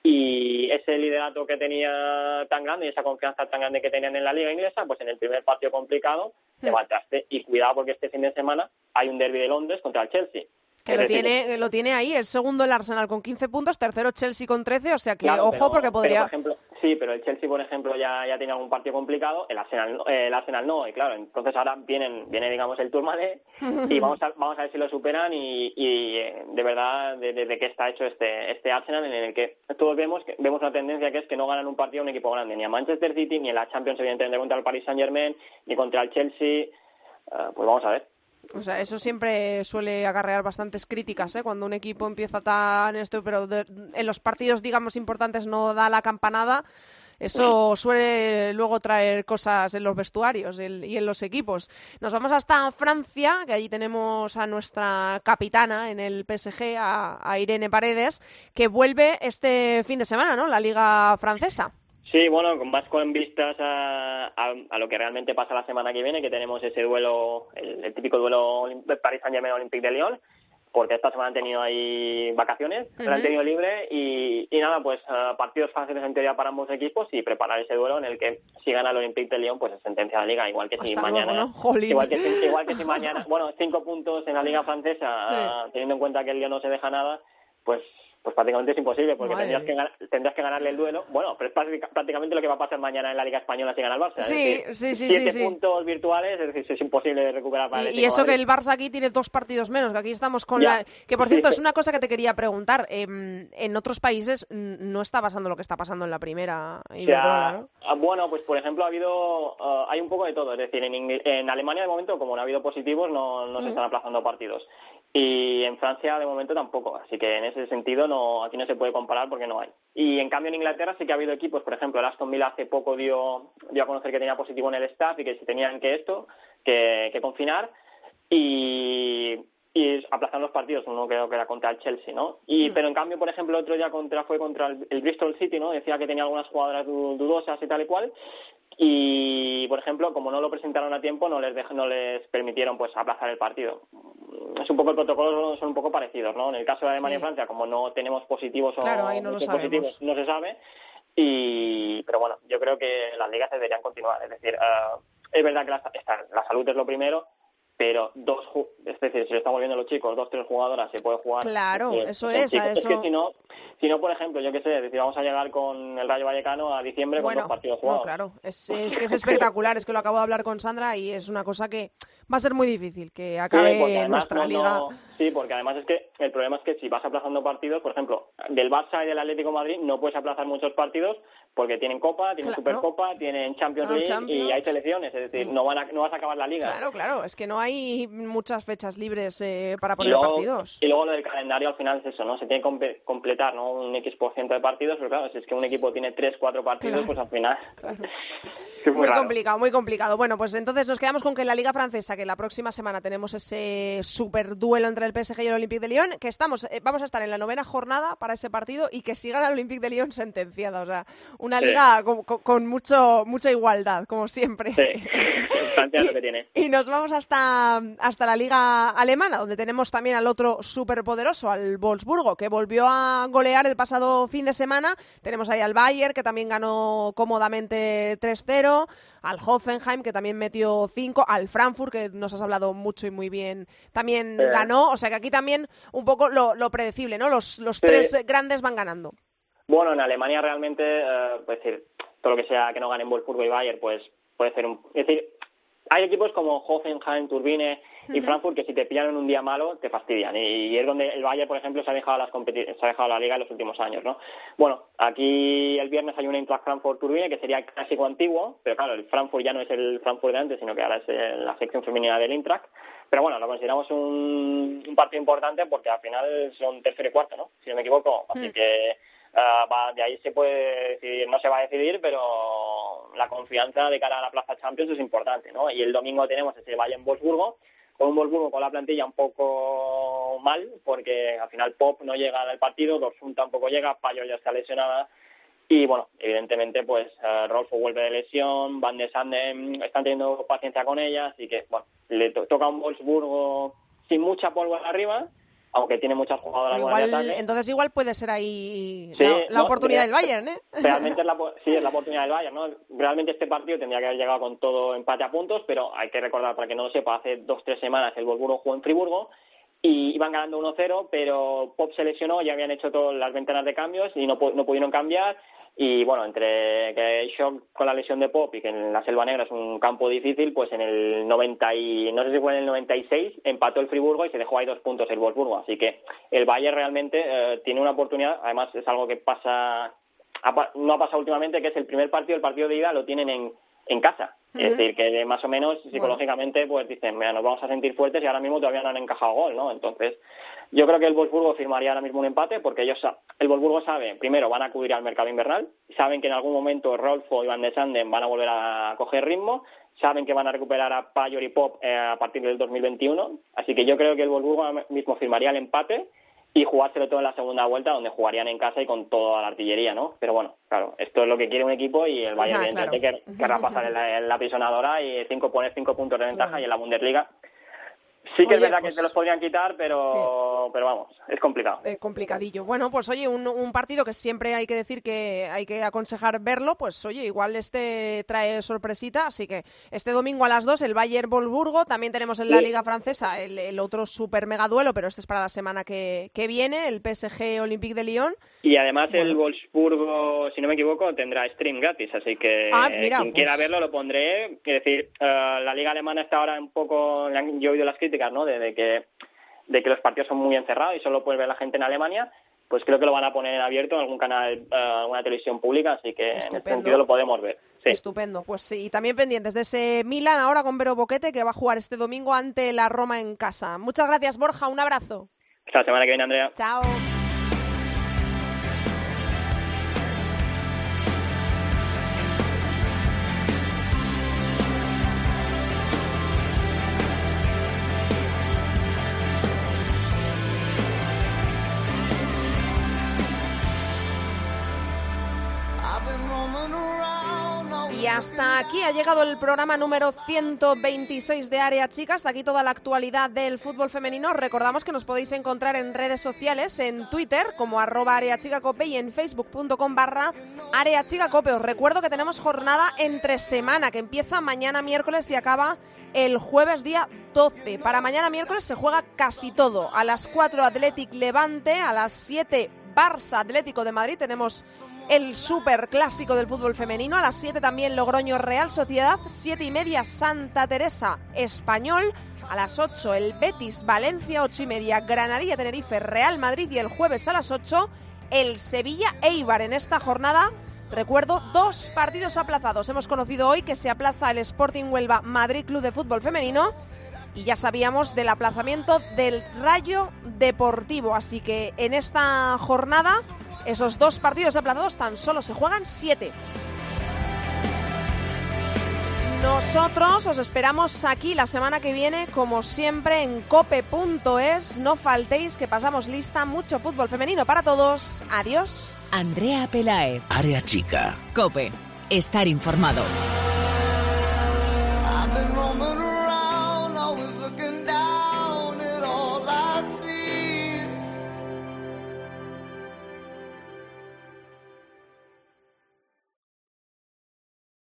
[SPEAKER 7] Y ese liderato que tenía tan grande y esa confianza tan grande que tenían en la liga inglesa, pues en el primer partido complicado se va al traste. Y cuidado porque este fin de semana hay un derby de Londres contra el Chelsea.
[SPEAKER 3] Que lo
[SPEAKER 7] decir,
[SPEAKER 3] tiene, lo tiene ahí, el segundo el Arsenal con 15 puntos, tercero Chelsea con 13, o sea que
[SPEAKER 7] Claro,
[SPEAKER 3] ojo
[SPEAKER 7] pero-
[SPEAKER 3] porque
[SPEAKER 7] pero,
[SPEAKER 3] podría...
[SPEAKER 7] por ejemplo, sí, pero el Chelsea, por ejemplo, ya, ya tiene algún partido complicado, el Arsenal, no- eh, el Arsenal no, y claro, entonces ahora vienen, viene, digamos, el Tourmalet y vamos a, vamos a ver si lo superan y, y eh, de verdad de, de- de qué está hecho este, este Arsenal en el que todos vemos que vemos una tendencia que es que no ganan un partido a un equipo grande, ni a Manchester City, ni en la Champions, evidentemente, contra el Paris Saint-Germain, ni contra el Chelsea, Eh, pues vamos a ver.
[SPEAKER 3] O sea, eso siempre suele acarrear bastantes críticas, ¿eh? Cuando un equipo empieza tan esto, pero de- en los partidos, digamos, importantes no da la campanada, eso suele luego traer cosas en los vestuarios y en los equipos. Nos vamos hasta Francia, que allí tenemos a nuestra capitana en el PSG, a, a Irene Paredes, que vuelve este fin de semana, ¿no? La liga francesa.
[SPEAKER 7] Sí, bueno, con más con vistas a, a, a lo que realmente pasa la semana que viene, que tenemos ese duelo, el, el típico duelo Olim- Paris Saint-Germain Olympique de Lyon, porque esta semana han tenido ahí vacaciones, la han tenido libre y, y nada, pues eh, partidos fáciles en teoría para ambos equipos y preparar ese duelo en el que si gana el Olympique de Lyon, pues es sentencia de la liga, igual que si
[SPEAKER 3] Hasta
[SPEAKER 7] mañana, igual que si, igual que si mañana, bueno, cinco puntos en la liga francesa, teniendo en cuenta que el Lyon no se deja nada, pues pues prácticamente es imposible porque tendrías que, tendrías que ganarle el duelo. Bueno, pero es práctica- prácticamente lo que va a pasar mañana en la Liga Española si gana el Barça. es
[SPEAKER 3] Sí,
[SPEAKER 7] decir,
[SPEAKER 3] sí, sí,
[SPEAKER 7] siete
[SPEAKER 3] sí, sí.
[SPEAKER 7] puntos virtuales, es decir, es imposible de recuperar para el
[SPEAKER 3] Y, y eso que el Barça aquí tiene dos partidos menos, que aquí estamos con
[SPEAKER 7] Ya.
[SPEAKER 3] la... Que por cierto,
[SPEAKER 7] sí.
[SPEAKER 3] es una cosa que te quería preguntar. em, en otros países no está pasando lo que está pasando en la primera Iberdrola, ¿no?
[SPEAKER 7] ah, Bueno, pues por ejemplo ha habido, ah, hay un poco de todo, es decir, en, Ingl- en Alemania de momento como no ha habido positivos no, no se están aplazando partidos y en Francia de momento tampoco, así que en ese sentido no aquí no se puede comparar porque no hay. Y en cambio en Inglaterra sí que ha habido equipos, por ejemplo el Aston Villa hace poco dio, dio a conocer que tenía positivo en el staff y que se tenían que esto, que, que confinar y, y aplazar los partidos, uno creo que era contra el Chelsea, ¿no? Y pero en cambio, por ejemplo, otro ya contra fue contra el, el Bristol City, ¿no? Decía que tenía algunas jugadoras du- dudosas y tal y cual. Y por ejemplo, como no lo presentaron a tiempo, no les dej- no les permitieron pues aplazar el partido. Es un poco el protocolo son un poco parecidos, ¿no? En el caso de Alemania
[SPEAKER 3] Sí.
[SPEAKER 7] y Francia, como no tenemos positivos o
[SPEAKER 3] Claro, ahí no lo
[SPEAKER 7] positivos, no se sabe. Y pero bueno, yo creo que las ligas deberían continuar, es decir, ah, es verdad que la, esta- la salud es lo primero, pero dos, es decir, si lo estamos viendo los chicos, dos, tres jugadoras se puede jugar.
[SPEAKER 3] Claro,
[SPEAKER 7] Es decir,
[SPEAKER 3] eso
[SPEAKER 7] son
[SPEAKER 3] es,
[SPEAKER 7] chicos.
[SPEAKER 3] eso-
[SPEAKER 7] que si no, si no, por ejemplo, yo qué sé, es decir, vamos a llegar con el Rayo Vallecano a diciembre
[SPEAKER 3] Bueno,
[SPEAKER 7] con dos partidos
[SPEAKER 3] no,
[SPEAKER 7] jugados.
[SPEAKER 3] claro, es, es que es espectacular, es que lo acabo de hablar con Sandra y es una cosa que va a ser muy difícil que
[SPEAKER 7] Sí,
[SPEAKER 3] acabe
[SPEAKER 7] porque además
[SPEAKER 3] nuestra
[SPEAKER 7] no-
[SPEAKER 3] liga.
[SPEAKER 7] no- sí, porque además es que el problema es que si vas aplazando partidos, por ejemplo, del Barça y del Atlético de Madrid no puedes aplazar muchos partidos porque tienen Copa, tienen
[SPEAKER 3] Claro.
[SPEAKER 7] Supercopa, tienen Champions League y hay selecciones, es decir, no, van a- no vas a acabar la liga.
[SPEAKER 3] Claro, claro, es que no hay muchas fechas libres eh, para
[SPEAKER 7] Y
[SPEAKER 3] poner
[SPEAKER 7] luego,
[SPEAKER 3] partidos.
[SPEAKER 7] y luego lo del calendario al final es eso, ¿no? Se tiene que completar, ¿no? Un X por ciento de partidos, pero claro, si es que un equipo tiene tres, cuatro partidos,
[SPEAKER 3] Claro.
[SPEAKER 7] pues al final
[SPEAKER 3] Claro.
[SPEAKER 7] muy,
[SPEAKER 3] complicado, muy complicado. Bueno, pues entonces nos quedamos con que en la Liga Francesa, que la próxima semana tenemos ese super duelo entre el PSG y el Olympique de Lyon, que estamos, eh, vamos a estar en la novena jornada para ese partido y que sigan al Olympique de Lyon sentenciada. O sea, una liga con, con- con mucho, mucha igualdad, como siempre.
[SPEAKER 7] Sí, Francia es lo que tiene.
[SPEAKER 3] Y nos vamos hasta, hasta la liga alemana, donde tenemos también al otro superpoderoso, al Wolfsburgo, que volvió a golear el pasado fin de semana. Tenemos ahí al Bayern, que también ganó cómodamente 3-0, al Hoffenheim, que también metió 5, al Frankfurt, que nos has hablado mucho y muy bien, también
[SPEAKER 7] Sí.
[SPEAKER 3] ganó. O sea que aquí también un poco lo, lo predecible, ¿no? Los, los
[SPEAKER 7] Sí.
[SPEAKER 3] tres grandes van ganando.
[SPEAKER 7] Bueno, en Alemania realmente, eh, pues decir, todo lo que sea que no ganen Wolfsburgo y Bayern, pues puede ser un... Es decir, hay equipos como Hoffenheim, Turbine y Frankfurt que si te pillan en un día malo te fastidian y, y es donde el Bayern, por ejemplo, se ha dejado las competi- se ha dejado la liga en los últimos años, ¿no? Bueno, aquí el viernes hay un Eintracht Frankfurt-Turbine que sería clásico antiguo, pero claro, el Frankfurt ya no es el Frankfurt de antes, sino que ahora es eh, la sección femenina del Eintracht. Pero bueno, lo consideramos un, un partido importante porque al final son tercero y cuarto, ¿no? Si no me equivoco. Así que ah, va, de ahí se puede decidir, no se va a decidir, pero la confianza de cara a la Plaza Champions es importante, ¿no? Y el domingo tenemos ese Bayern-Wolfsburgo, con un Wolfsburgo con la plantilla un poco mal, porque al final Pop no llega al partido, Dorsun tampoco llega, Payo ya está lesionada, y bueno, evidentemente, pues eh, Rolfo vuelve de lesión, Van de Sanden están teniendo paciencia con ella, así que bueno, le to- toca un Wolfsburgo sin mucha pólvora arriba, aunque tiene muchas jugadoras buenas de
[SPEAKER 3] Igual, entonces igual puede ser ahí
[SPEAKER 7] Sí,
[SPEAKER 3] la, la
[SPEAKER 7] no,
[SPEAKER 3] oportunidad del Bayern, ¿eh?
[SPEAKER 7] Realmente es la, sí, es la oportunidad del Bayern, ¿no? Realmente este partido tendría que haber llegado con todo empate a puntos, pero hay que recordar, para que no lo sepa, hace dos tres semanas el Wolfsburgo jugó en Friburgo y iban ganando 1-0, pero Pop se lesionó, ya habían hecho todas las ventanas de cambios y no, no pudieron cambiar. Y bueno, entre que shock con la lesión de Pop y que en la Selva Negra es un campo difícil, pues en el 90 y, no sé si fue en el 96, empató el Friburgo y se dejó ahí dos puntos el Wolfsburgo. Así que el Bayern realmente eh, tiene una oportunidad, además es algo que pasa no ha pasado últimamente, que es el primer partido, el partido de ida lo tienen en, en casa. Es decir, que más o menos psicológicamente pues dicen, mira, nos vamos a sentir fuertes y ahora mismo todavía no han encajado gol, ¿no? Entonces, yo creo que el Wolfsburgo firmaría ahora mismo un empate porque ellos, el Wolfsburgo sabe, primero, van a acudir al mercado invernal, saben que en algún momento Rolfo y Van de Sanden van a volver a coger ritmo, saben que van a recuperar a Payor y Pop eh, a partir del 2021, así que yo creo que el Wolfsburgo ahora mismo firmaría el empate y jugárselo todo en la segunda vuelta donde jugarían en casa y con toda la artillería, ¿no? Pero bueno, claro, esto es lo que quiere un equipo y el Bayern evidentemente
[SPEAKER 3] claro.
[SPEAKER 7] quer- querrá pasar en la, en la pisonadora y cinco poner cinco puntos de ventaja y en la Bundesliga sí que
[SPEAKER 3] Oye,
[SPEAKER 7] es verdad
[SPEAKER 3] pues-
[SPEAKER 7] que se los podrían quitar, pero pero vamos, es complicado.
[SPEAKER 3] Eh, complicadillo. Bueno, pues oye, un, un partido que siempre hay que decir que hay que aconsejar verlo, pues oye, igual este trae sorpresita, así que este domingo a las 2 el Bayern Wolfsburgo, también tenemos en la
[SPEAKER 7] Sí.
[SPEAKER 3] Liga Francesa el, el otro super mega duelo, pero este es para la semana que, que viene, el PSG Olympique de Lyon.
[SPEAKER 7] Y además el Wolfsburgo, si no me equivoco, tendrá stream gratis, así que
[SPEAKER 3] Ah, mira,
[SPEAKER 7] quien
[SPEAKER 3] pues-
[SPEAKER 7] quiera verlo lo pondré. Quiero decir, eh, la liga alemana está ahora un poco, yo he oído las críticas, ¿no? De, de que de que los partidos son muy encerrados y solo puede ver la gente en Alemania. Pues creo que lo van a poner en abierto en algún canal, eh, alguna televisión pública, así que en ese sentido lo podemos ver. Sí.
[SPEAKER 3] Estupendo. Pues sí, y también pendientes de ese Milan ahora con Vero Boquete que va a jugar este domingo ante la Roma en casa. Muchas gracias, Borja. Un abrazo.
[SPEAKER 7] Hasta la semana que viene, Andrea.
[SPEAKER 3] Chao. Aquí ha llegado el programa número 126 de Área Chica. Hasta aquí toda la actualidad del fútbol femenino. Recordamos que nos podéis encontrar en redes sociales, en Twitter como arroba areachicacope y en facebook.com barra areachicacope. Os recuerdo que tenemos jornada entre semana que empieza mañana miércoles y acaba el jueves día 12. Para mañana miércoles se juega casi todo. A las 4 Athletic Levante, a las 7 Barça Atlético de Madrid tenemos el super clásico del fútbol femenino. A las 7 también Logroño Real Sociedad. 7 y media Santa Teresa Español. A las 8 el Betis Valencia. 8 y media Granadilla Tenerife Real Madrid. Y el jueves a las 8 el Sevilla Eibar. En esta jornada, recuerdo, dos partidos aplazados. Hemos conocido hoy que se aplaza el Sporting Huelva Madrid Club de Fútbol Femenino y ya sabíamos del aplazamiento del Rayo Deportivo. Así que en esta jornada, esos dos partidos aplazados tan solo se juegan siete. Nosotros os esperamos aquí la semana que viene, como siempre, en cope.es. No faltéis, que pasamos lista. Mucho fútbol femenino para todos. Adiós.
[SPEAKER 1] Andrea Pelae.
[SPEAKER 2] Área Chica.
[SPEAKER 1] Cope. Estar informado.